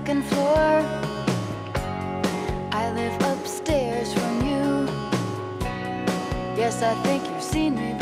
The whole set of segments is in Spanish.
Second floor. I live upstairs from you. Yes, I think you've seen me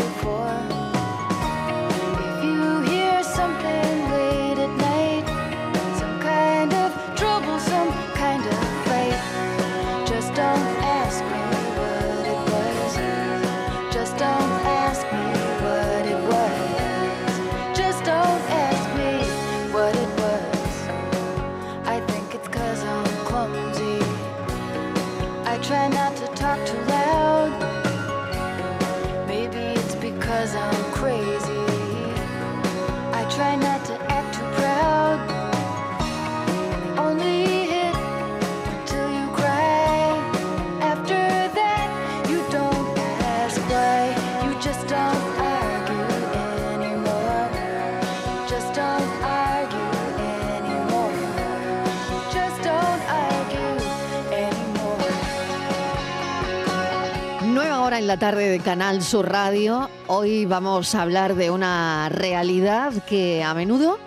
en la tarde de Canal Sur Radio. Hoy vamos a hablar de una realidad que a menudo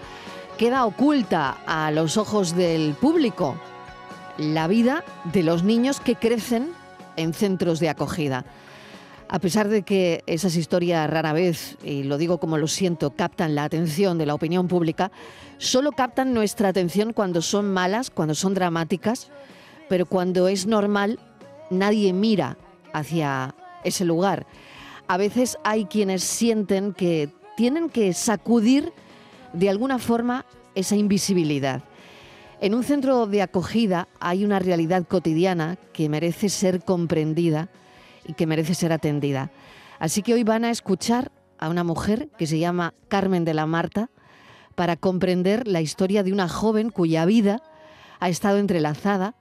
queda oculta a los ojos del público. La vida de los niños que crecen en centros de acogida. A pesar de que esas historias rara vez, y lo digo como lo siento, captan la atención de la opinión pública, solo captan nuestra atención cuando son malas, cuando son dramáticas, pero cuando es normal, nadie mira hacia ese lugar. A veces hay quienes sienten que tienen que sacudir de alguna forma esa invisibilidad. En un centro de acogida hay una realidad cotidiana que merece ser comprendida y que merece ser atendida. Así que hoy van a escuchar a una mujer que se llama Carmen de la Marta para comprender la historia de una joven cuya vida ha estado entrelazada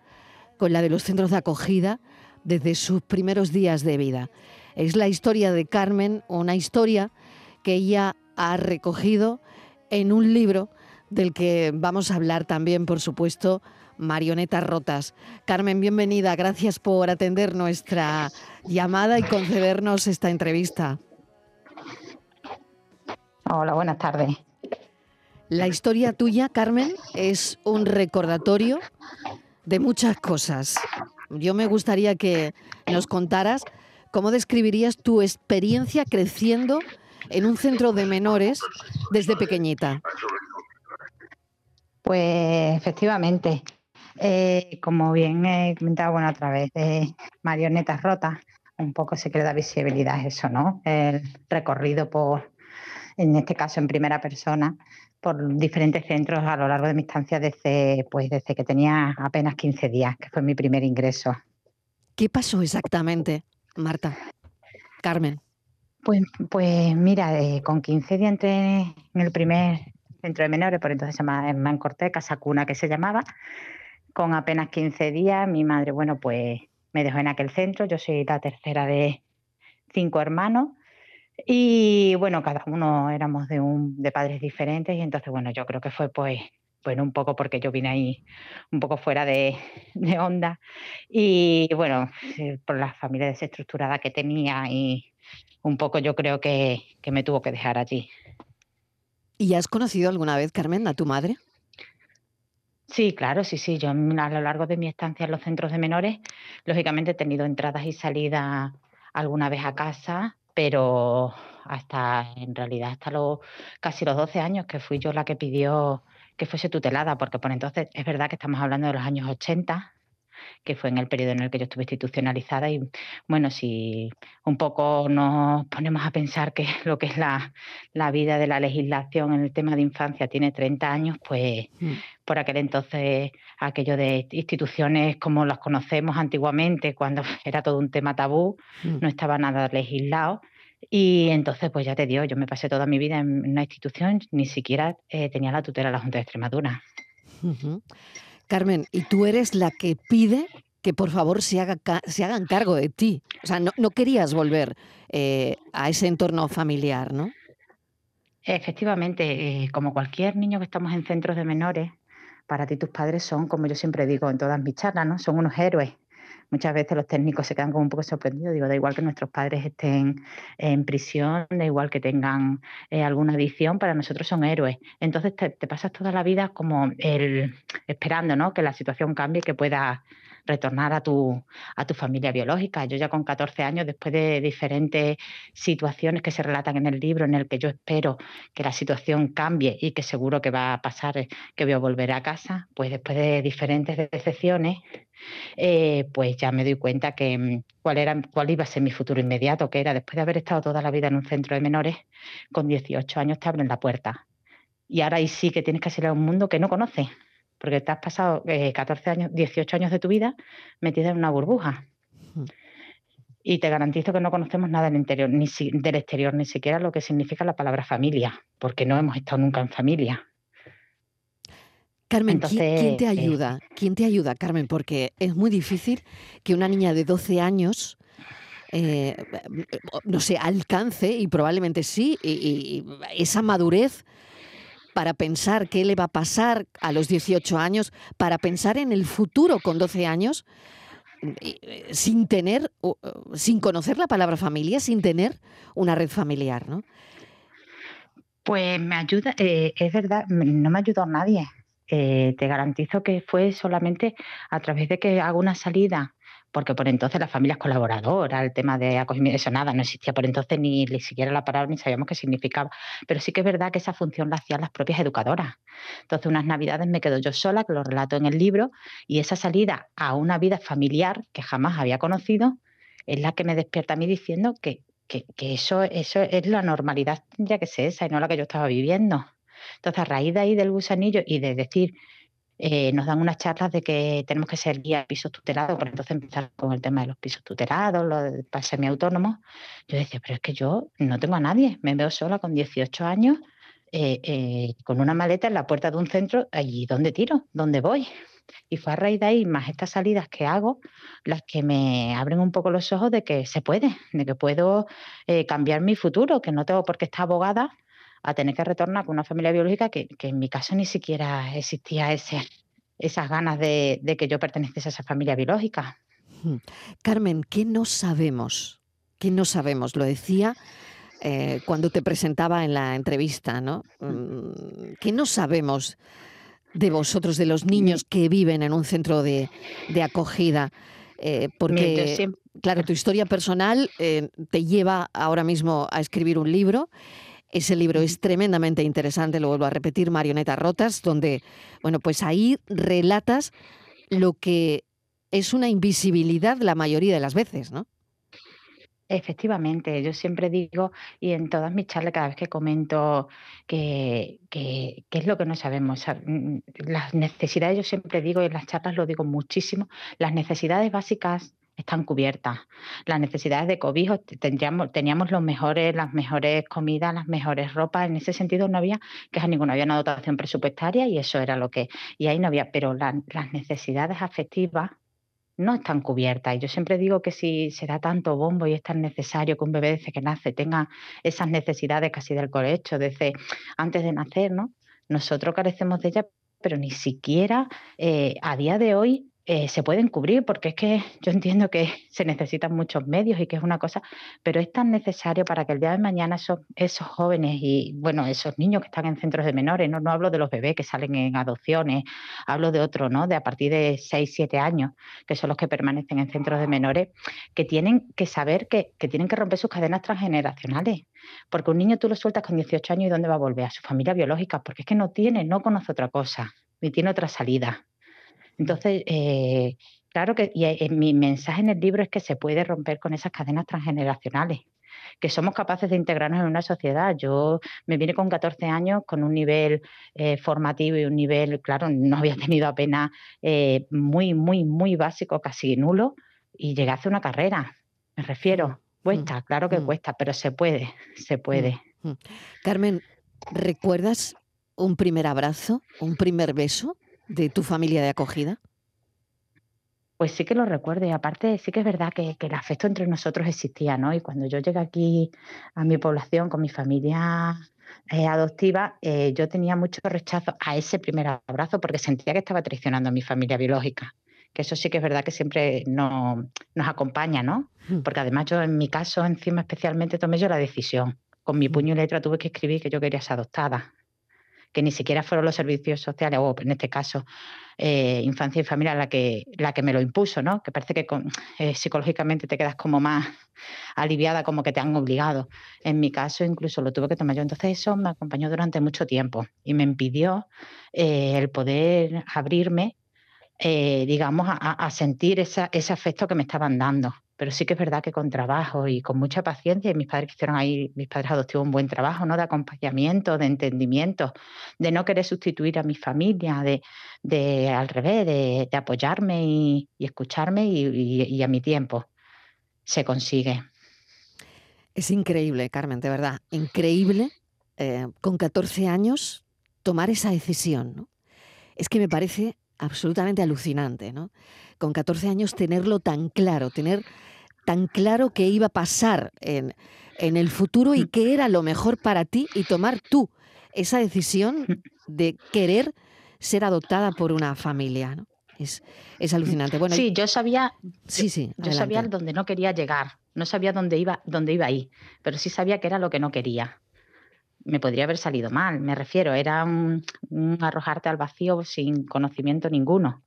con la de los centros de acogida desde sus primeros días de vida. Es la historia de Carmen, una historia que ella ha recogido en un libro del que vamos a hablar también, por supuesto, Marionetas Rotas. Carmen, bienvenida. Gracias por atender nuestra llamada y concedernos esta entrevista. Hola, buenas tardes. La historia tuya, Carmen, es un recordatorio de muchas cosas. Yo me gustaría que nos contaras cómo describirías tu experiencia creciendo en un centro de menores desde pequeñita. Pues efectivamente, eh, como bien he comentado, bueno, a través de marionetas rotas, un poco se crea visibilidad eso, ¿no? El recorrido por, en este caso en primera persona, por diferentes centros a lo largo de mi estancia desde, pues, desde que tenía apenas 15 días, que fue mi primer ingreso. ¿Qué pasó exactamente, Marta? Carmen. Pues, pues mira, eh, con 15 días entré en el primer centro de menores, por entonces se llama Hernán Cortés, Casa Cuna que se llamaba. Con apenas 15 días, mi madre, bueno, pues me dejó en aquel centro. Yo soy la tercera de cinco hermanos. Y bueno, cada uno éramos de, un, de padres diferentes y entonces, bueno, yo creo que fue pues, bueno, un poco porque yo vine ahí un poco fuera de, de onda y bueno, por la familia desestructurada que tenía y un poco yo creo que, que me tuvo que dejar allí. ¿Y has conocido alguna vez, Carmen, a tu madre? Sí, claro, sí, sí. Yo a lo largo de mi estancia en los centros de menores, lógicamente he tenido entradas y salidas alguna vez a casa, pero hasta en realidad hasta los casi los 12 años que fui yo la que pidió que fuese tutelada, porque por entonces es verdad que estamos hablando de los años 80, que fue en el periodo en el que yo estuve institucionalizada y bueno, si un poco nos ponemos a pensar que lo que es la, la vida de la legislación en el tema de infancia tiene 30 años, pues Mm. por aquel entonces aquello de instituciones como las conocemos antiguamente, cuando era todo un tema tabú, Mm. no estaba nada legislado. Y entonces, pues ya te digo, yo me pasé toda mi vida en una institución, ni siquiera eh, tenía la tutela de la Junta de Extremadura. Carmen, y tú eres la que pide que por favor se, haga, se hagan cargo de ti. O sea, no, querías volver eh, a ese entorno familiar, ¿no? Efectivamente, eh, como cualquier niño que estamos en centros de menores, para ti tus padres son, como yo siempre digo en todas mis charlas, ¿no? Son unos héroes muchas veces los técnicos se quedan como un poco sorprendidos. Digo, da igual que nuestros padres estén en prisión, da igual que tengan eh, alguna adicción, para nosotros son héroes. Entonces te, pasas toda la vida como el, esperando ¿no? que la situación cambie que puedas retornar a tu, a tu familia biológica. Yo ya con 14 años, después de diferentes situaciones que se relatan en el libro, en el que yo espero que la situación cambie y que seguro que va a pasar, eh, que voy a volver a casa, pues después de diferentes decepciones, eh, pues ya me doy cuenta que mm, cuál, era, cuál iba a ser mi futuro inmediato, que era después de haber estado toda la vida en un centro de menores, con 18 años te abren la puerta. Y ahora ahí sí que tienes que salir a un mundo que no conoces, porque te has pasado 14 eh, años, 18 años de tu vida metida en una burbuja. Y te garantizo que no conocemos nada del interior, ni del exterior, ni siquiera lo que significa la palabra familia, porque no hemos estado nunca en familia. Carmen, ¿quién, te eh, ayuda? ¿Quién te ayuda, Carmen? Porque es muy difícil que una niña de 12 años, eh, no sé, alcance, y probablemente sí, y, esa madurez para pensar qué le va a pasar a los 18 años, para pensar en el futuro con 12 años, eh, sin tener, sin conocer la palabra familia, sin tener una red familiar, ¿no? Pues me ayuda, es verdad, no me ayudado nadie. Eh, te garantizo que fue solamente a través de que hago una salida, porque por entonces la familia es colaboradora, el tema de acogimiento, eso nada, no existía por entonces ni, siquiera la palabra ni sabíamos qué significaba. Pero sí que es verdad que esa función la hacían las propias educadoras. Entonces, unas navidades me quedo yo sola, que lo relato en el libro, y esa salida a una vida familiar que jamás había conocido es la que me despierta a mí diciendo que, que, que eso, eso es la normalidad, tendría que ser esa y no la que yo estaba viviendo. Entonces, a raíz de ahí del gusanillo y de decir, eh, nos dan unas charlas de que tenemos que ser guía pisos tutelados, por entonces empezar con el tema de los pisos tutelados, los para semiautónomos. Yo decía, pero es que yo no tengo a nadie, me veo sola con 18 años, eh, eh, con una maleta en la puerta de un centro, allí donde tiro, donde voy. Y fue a raíz de ahí, más estas salidas que hago, las que me abren un poco los ojos de que se puede, de que puedo cambiar mi futuro, que no tengo por qué estar abogada a tener que retornar con una familia biológica que, en mi caso ni siquiera existía ese, esas ganas de, que yo perteneciese a esa familia biológica. Carmen, ¿qué no sabemos? ¿Qué no sabemos? Lo decía eh, cuando te presentaba en la entrevista, ¿no? Mm, ¿Qué no sabemos de vosotros, de los niños que viven en un centro de, acogida? Eh, porque, claro, tu historia personal eh, te lleva ahora mismo a escribir un libro ese libro es tremendamente interesante, lo vuelvo a repetir, Marionetas Rotas, donde, bueno, pues ahí relatas lo que es una invisibilidad la mayoría de las veces, ¿no? Efectivamente, yo siempre digo, y en todas mis charlas, cada vez que comento que, que, es lo que no sabemos, mm, las necesidades, yo siempre digo, y en las charlas lo digo muchísimo, las necesidades básicas están cubiertas. Las necesidades de cobijo, tendríamos, teníamos los mejores, las mejores comidas, las mejores ropas. En ese sentido no había queja ninguna, había una dotación presupuestaria y eso era lo que. Y ahí no había, pero las necesidades afectivas no están cubiertas. Y yo siempre digo que si se da tanto bombo y es tan necesario que un bebé desde que nace tenga esas necesidades casi del colecho, desde antes de nacer, ¿no? Nosotros carecemos de ellas, pero ni siquiera eh, a día de hoy eh, se pueden cubrir, porque es que yo entiendo que se necesitan muchos medios y que es una cosa, pero es tan necesario para que el día de mañana esos, esos jóvenes y, bueno, esos niños que están en centros de menores, no, no hablo de los bebés que salen en adopciones, hablo de otros, ¿no? De a partir de 6, 7 años, que son los que permanecen en centros de menores, que tienen que saber que, que tienen que romper sus cadenas transgeneracionales. Porque un niño tú lo sueltas con 18 años y ¿dónde va a volver? A su familia biológica, porque es que no tiene, no conoce otra cosa, ni tiene otra salida. Entonces, eh, claro que y, eh, mi mensaje en el libro es que se puede romper con esas cadenas transgeneracionales que somos capaces de integrarnos en una sociedad. Yo me vine con 14 años con un nivel eh, formativo y un nivel, claro, no había tenido apenas muy, muy, muy básico, casi nulo, y llegué a hacer una carrera. Me refiero, mm, cuesta, mm, claro que mm. cuesta, pero se puede, se puede. Carmen, ¿recuerdas un primer abrazo, un primer beso? De tu familia de acogida? Pues sí que lo recuerdo y aparte sí que es verdad que, el afecto entre nosotros existía, ¿no? Y cuando yo llegué aquí a mi población con mi familia eh, adoptiva, eh, yo tenía mucho rechazo a ese primer abrazo porque sentía que estaba traicionando a mi familia biológica. Que eso sí que es verdad que siempre no, nos acompaña, ¿no? Mm. Porque además yo en mi caso encima especialmente tomé yo la decisión. Con mi mm. puño y letra tuve que escribir que yo quería ser adoptada que ni siquiera fueron los servicios sociales, o en este caso eh, infancia y familia, la que, la que me lo impuso, ¿no? Que parece que eh, psicológicamente te quedas como más aliviada, como que te han obligado. En mi caso incluso lo tuve que tomar yo. Entonces eso me acompañó durante mucho tiempo y me impidió eh, el poder abrirme, digamos, a, sentir esa, ese afecto que me estaban dando pero sí que es verdad que con trabajo y con mucha paciencia, y mis padres hicieron ahí, mis padres adoptivos un buen trabajo, ¿no? De acompañamiento, de entendimiento, de no querer sustituir a mi familia, de, de al revés, de, apoyarme y, escucharme y, a mi tiempo. Se consigue. Es increíble, Carmen, de verdad, increíble eh, con 14 años tomar esa decisión. Es que me parece absolutamente alucinante, ¿no? Con 14 años tenerlo tan claro, tener tan claro qué iba a pasar en, el futuro y mm. qué era lo mejor para ti y tomar tú esa decisión mm. de querer ser adoptada por una familia. ¿no? Es, es alucinante. Bueno, sí, yo sabía, sí, sí, yo sabía dónde no quería llegar, no sabía dónde iba, dónde iba ahí, pero sí sabía que era lo que no quería. Me podría haber salido mal, me refiero, era un arrojarte al vacío sin conocimiento ninguno.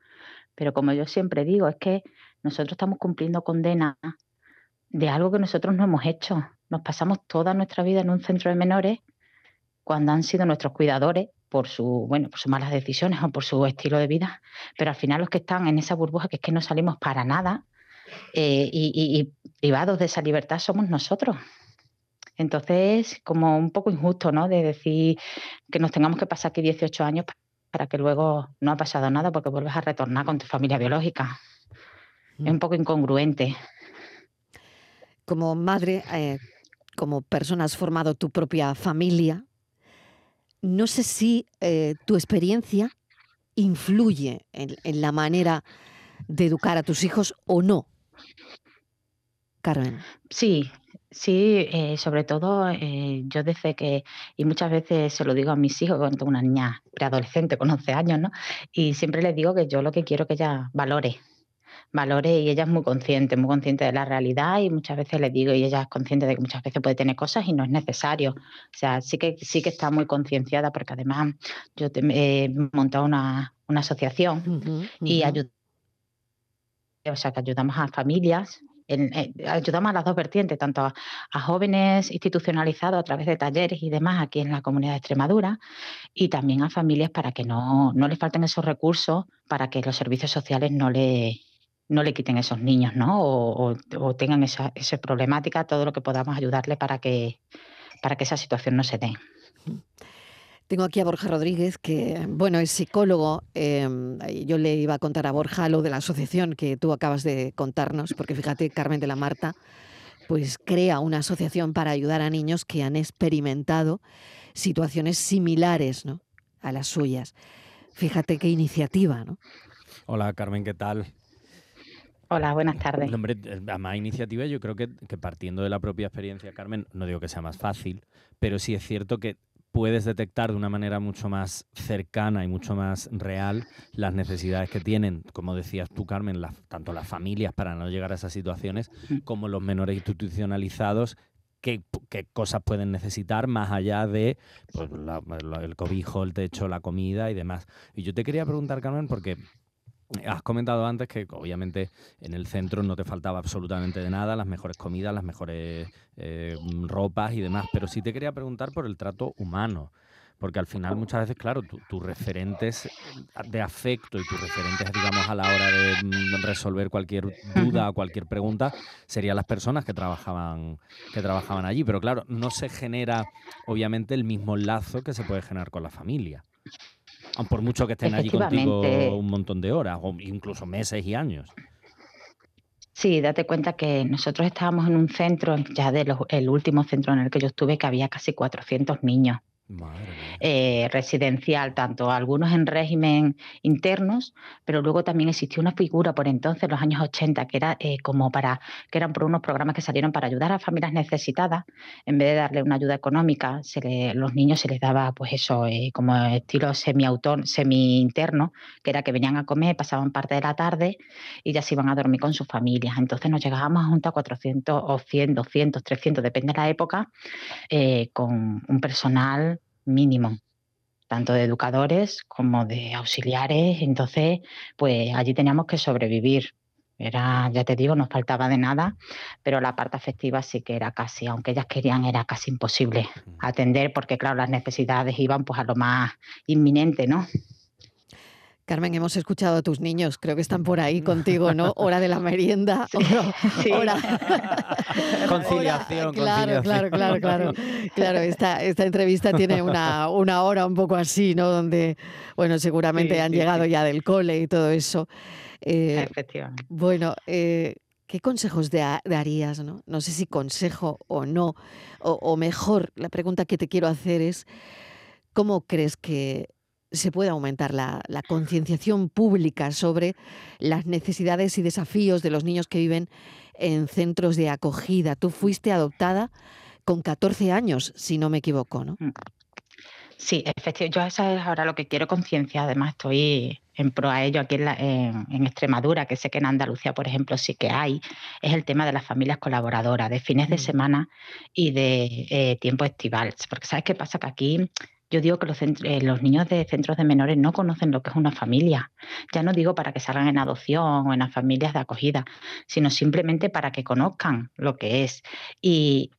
Pero como yo siempre digo, es que nosotros estamos cumpliendo condena de algo que nosotros no hemos hecho. Nos pasamos toda nuestra vida en un centro de menores cuando han sido nuestros cuidadores por su, bueno, por sus malas decisiones o por su estilo de vida, pero al final los que están en esa burbuja que es que no salimos para nada eh, y, privados de esa libertad somos nosotros. Entonces, como un poco injusto, ¿no? De decir que nos tengamos que pasar aquí 18 años para que luego no ha pasado nada porque vuelves a retornar con tu familia biológica. Es un mm. poco incongruente como madre, eh, como persona has formado tu propia familia. No sé si eh, tu experiencia influye en, la manera de educar a tus hijos o no. Carmen. Sí, sí, eh, sobre todo yo desde que, y muchas veces se lo digo a mis hijos, cuando tengo una niña preadolescente con 11 años, ¿no? Y siempre les digo que yo lo que quiero que ella valore, valore y ella es muy consciente, muy consciente de la realidad y muchas veces le digo y ella es consciente de que muchas veces puede tener cosas y no es necesario. O sea, sí que sí que está muy concienciada porque además yo he montado una, asociación y o sea, que ayudamos a familias eh, ayudamos a las dos vertientes, tanto a, jóvenes institucionalizados a través de talleres y demás aquí en la comunidad de Extremadura, y también a familias para que no, no les falten esos recursos, para que los servicios sociales no le, no le quiten esos niños, ¿no? O, tengan esa, esa, problemática, todo lo que podamos ayudarle para que, para que esa situación no se dé. Tengo aquí a Borja Rodríguez, que bueno, es psicólogo. Em, yo le iba a contar a Borja lo de la asociación que tú acabas de contarnos, porque fíjate, Carmen de la Marta, pues crea una asociación para ayudar a niños que han experimentado situaciones similares ¿no? a las suyas. Fíjate qué iniciativa, ¿no? Hola Carmen, ¿qué tal? Hola, buenas tardes. Hombre, a más iniciativa yo creo que, partiendo de la propia experiencia, Carmen, no digo que sea más fácil, pero sí es cierto que puedes detectar de una manera mucho más cercana y mucho más real las necesidades que tienen, como decías tú, Carmen, tanto las familias para no llegar a esas situaciones, mm. como los menores institucionalizados Qué, qué, cosas pueden necesitar más allá de pues, el cobijo, el techo, la comida y demás. Y yo te quería preguntar, Carmen, porque Has comentado antes que obviamente en el centro no te faltaba absolutamente de nada, las mejores comidas, las mejores eh, ropas y demás, pero sí te quería preguntar por el trato humano, porque al final muchas veces, claro, tus referentes de afecto y tus referentes, digamos, a la hora de mm, resolver cualquier duda o cualquier pregunta, serían las personas que trabajaban, que trabajaban allí, pero claro, no se genera obviamente el mismo lazo que se puede generar con la familia por mucho que estén allí contigo un montón de horas, o incluso meses y años. Sí, date cuenta que nosotros estábamos en un centro, ya del el último centro en el que yo estuve, que había casi 400 niños. Eh, residencial, tanto algunos en régimen internos, pero luego también existió una figura por entonces, en los años 80, que era eh, como para, que eran por unos programas que salieron para ayudar a familias necesitadas, en vez de darle una ayuda económica, se los niños se les daba pues eso, eh, como estilo semi semi-interno, que era que venían a comer, pasaban parte de la tarde y ya se iban a dormir con sus familias. Entonces nos llegábamos a juntar 400 o 100, 200, 300, depende de la época, con un personal mínimo, tanto de educadores como de auxiliares. Entonces, pues allí teníamos que sobrevivir. Era, ya te digo, no faltaba de nada, pero la parte afectiva sí que era casi, aunque ellas querían, era casi imposible atender, porque claro, las necesidades iban pues a lo más inminente, ¿no? Carmen, hemos escuchado a tus niños, creo que están por ahí contigo, ¿no? Hora de la merienda, hora, conciliación, claro, claro, claro, claro, claro. Esta, esta entrevista tiene una, una hora un poco así, ¿no? Donde, bueno, seguramente han llegado ya del cole y todo eso. Eh, Efectivamente. Bueno, eh, ¿qué consejos darías? No? no sé si consejo o no, o, o mejor, la pregunta que te quiero hacer es, ¿cómo crees que se puede aumentar la, concienciación pública sobre las necesidades y desafíos de los niños que viven en centros de acogida. Tú fuiste adoptada con 14 años, si no me equivoco, ¿no? Mm. Sí, efectivamente. Yo eso es ahora lo que quiero concienciar. Además, estoy en pro a ello aquí en, Extremadura, que sé que en Andalucía, por ejemplo, sí que hay, es el tema de las familias colaboradoras, de fines de mm. semana y de eh, tiempo estival. Porque ¿sabes qué pasa? Que aquí yo digo que eh, los, niños de centros de menores no conocen lo que es una familia. Ya no digo para que salgan en adopción o en las familias de acogida, sino simplemente para que conozcan lo que es. Y,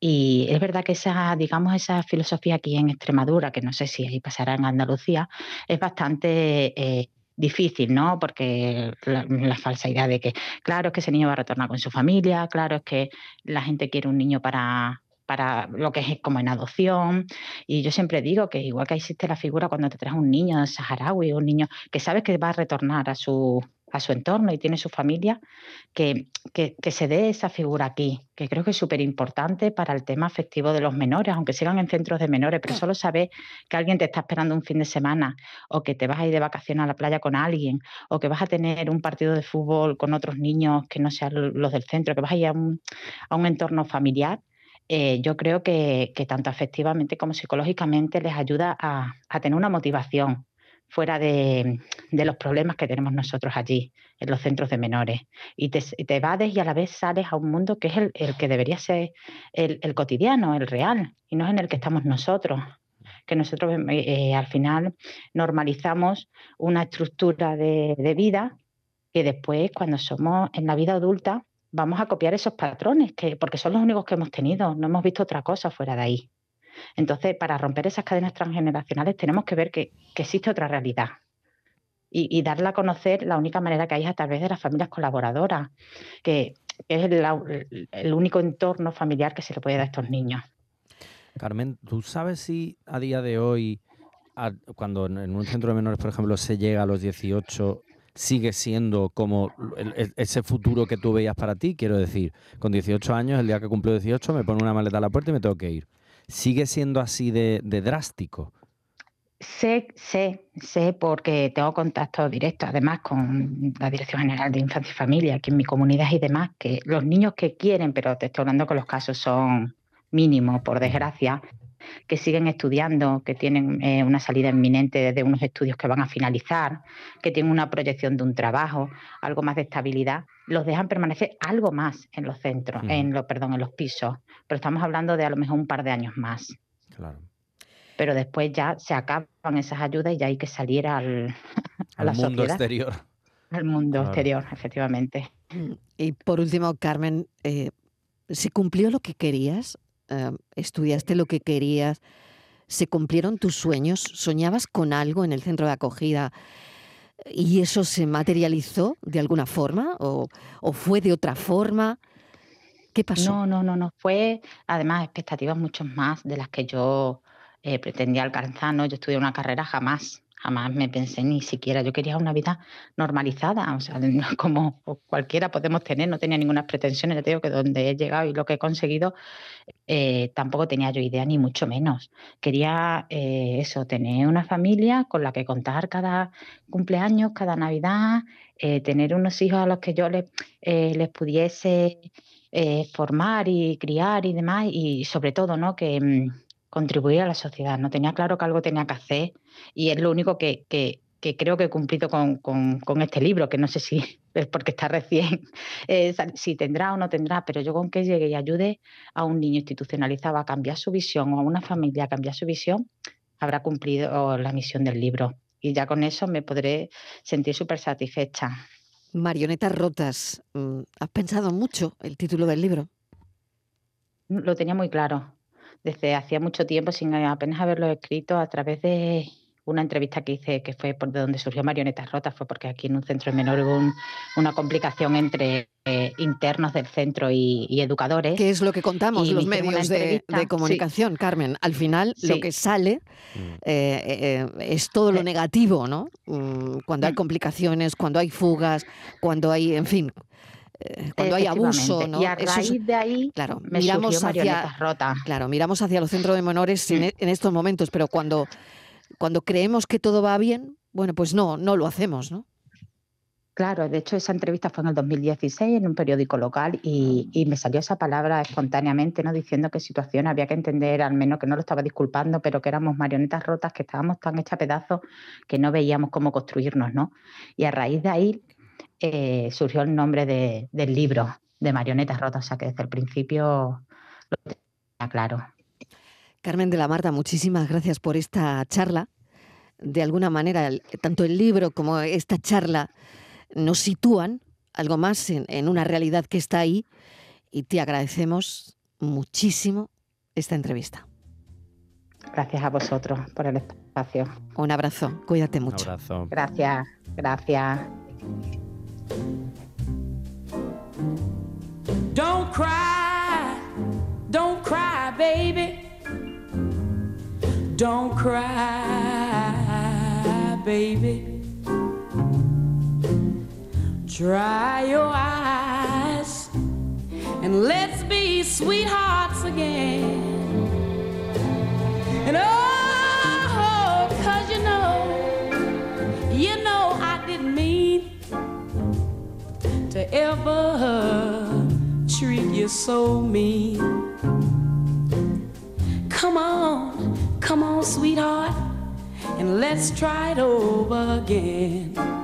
es verdad que esa, digamos, esa filosofía aquí en Extremadura, que no sé si ahí pasará en Andalucía, es bastante eh, difícil, ¿no? Porque la, la, falsa idea de que, claro, es que ese niño va a retornar con su familia, claro, es que la gente quiere un niño para para lo que es como en adopción. Y yo siempre digo que igual que existe la figura cuando te traes un niño saharaui, un niño que sabes que va a retornar a su, a su entorno y tiene su familia, que, que, se dé esa figura aquí, que creo que es súper importante para el tema afectivo de los menores, aunque sigan en centros de menores, pero solo saber que alguien te está esperando un fin de semana, o que te vas a ir de vacaciones a la playa con alguien, o que vas a tener un partido de fútbol con otros niños que no sean los del centro, que vas a ir a un, a un entorno familiar, eh, yo creo que, tanto afectivamente como psicológicamente les ayuda a, tener una motivación fuera de, los problemas que tenemos nosotros allí, en los centros de menores. Y te, te evades y a la vez sales a un mundo que es el, que debería ser el, cotidiano, el real, y no es en el que estamos nosotros que nosotros eh, eh, al final normalizamos una estructura de, vida que después cuando somos en la vida adulta vamos a copiar esos patrones, que, porque son los únicos que hemos tenido, no hemos visto otra cosa fuera de ahí. Entonces, para romper esas cadenas transgeneracionales tenemos que ver que, existe otra realidad y, darla a conocer la única manera que hay es a través de las familias colaboradoras, que, es el, único entorno familiar que se le puede dar a estos niños. Carmen, ¿tú sabes si a día de hoy, cuando en un centro de menores, por ejemplo, se llega a los 18, sigue siendo como ese futuro que tú veías para ti. Quiero decir, con 18 años, el día que cumplo 18, me pongo una maleta a la puerta y me tengo que ir. ¿Sigue siendo así de, drástico? Sé, sé, sé porque tengo contacto directo, además con la Dirección General de Infancia y Familia aquí en mi comunidad y demás, que los niños que quieren, pero te estoy hablando que los casos son mínimos, por desgracia, que siguen estudiando, que tienen eh, una salida inminente de unos estudios que van a finalizar, que tienen una proyección de un trabajo, algo más de estabilidad, los dejan permanecer algo más en los centros, en los, perdón, en los pisos. Pero estamos hablando de a lo mejor un par de años más. Claro. Pero después ya se acaban esas ayudas y ya hay que salir al, mundo exterior. Al mundo exterior, efectivamente. Y por último, Carmen, eh, ¿se cumplió lo que querías? Em, estudiaste lo que querías, se cumplieron tus sueños, soñabas con algo en el centro de acogida y eso se materializó de alguna forma o, fue de otra forma. ¿Qué pasó? No, no, no, no. Fue además expectativas mucho más de las que yo eh, pretendía alcanzar. ¿no? Yo estudié una carrera jamás, jamás me pensé ni siquiera, yo quería una vida normalizada, o sea, como cualquiera podemos tener, no tenía ninguna pretensiones, ya te digo que donde he llegado y lo que he conseguido, eh, tampoco tenía yo idea ni mucho menos. Quería eh, eso, tener una familia con la que contar cada cumpleaños, cada Navidad, eh, tener unos hijos a los que yo les, les pudiese formar y criar y demás, y sobre todo, ¿no? Que mm, contribuir a la sociedad. No tenía claro que algo tenía que hacer y es lo único que, creo que he cumplido con, este libro, que no sé si es porque está recién, eh, si tendrá o no tendrá, pero yo con que llegue y ayude a un niño institucionalizado a cambiar su visión o a una familia a cambiar su visión, habrá cumplido la misión del libro. Y ya con eso me podré sentir súper satisfecha. Marionetas rotas. Mm, ¿Has pensado mucho el título del libro? Lo tenía muy claro desde hacía mucho tiempo, sin apenas haberlo escrito, a través de una entrevista que hice, que fue por de donde surgió Marionetas Rotas, fue porque aquí en un centro de menor hubo una complicación entre eh, internos del centro y, educadores. ¿Qué es lo que contamos los medios de, comunicación, Carmen? Al final, lo que sale mm. eh, eh, es todo lo negativo, ¿no? Mm, cuando hay mm. complicaciones, cuando hay fugas, cuando hay, en fin, cuando hay abuso, ¿no? Y a raíz de ahí claro, miramos hacia, rota. Claro, miramos hacia los centros de menores mm. e, en, estos momentos, pero cuando, cuando creemos que todo va bien, bueno, pues no, no lo hacemos, ¿no? Claro, de hecho esa entrevista fue en el 2016 en un periódico local y, y, me salió esa palabra espontáneamente, ¿no? Diciendo que situación había que entender, al menos que no lo estaba disculpando, pero que éramos marionetas rotas, que estábamos tan hechas pedazos que no veíamos cómo construirnos, ¿no? Y a raíz de ahí eh, surgió el nombre del libro, de Marionetas Rotas, o sea que desde el principio lo tenía claro. Carmen de la Marta, muchísimas gracias por esta charla. De alguna manera, tanto el libro como esta charla nos sitúan algo más en una realidad que está ahí y te agradecemos muchísimo esta entrevista. Gracias a vosotros por el espacio. Un abrazo, cuídate mucho. Un abrazo. Gracias, gracias. Don't cry, don't cry, baby. Don't cry, baby. Dry your eyes and let's be sweethearts again. And oh, ever treat you so mean. Come on, come on, sweetheart, and let's try it over again.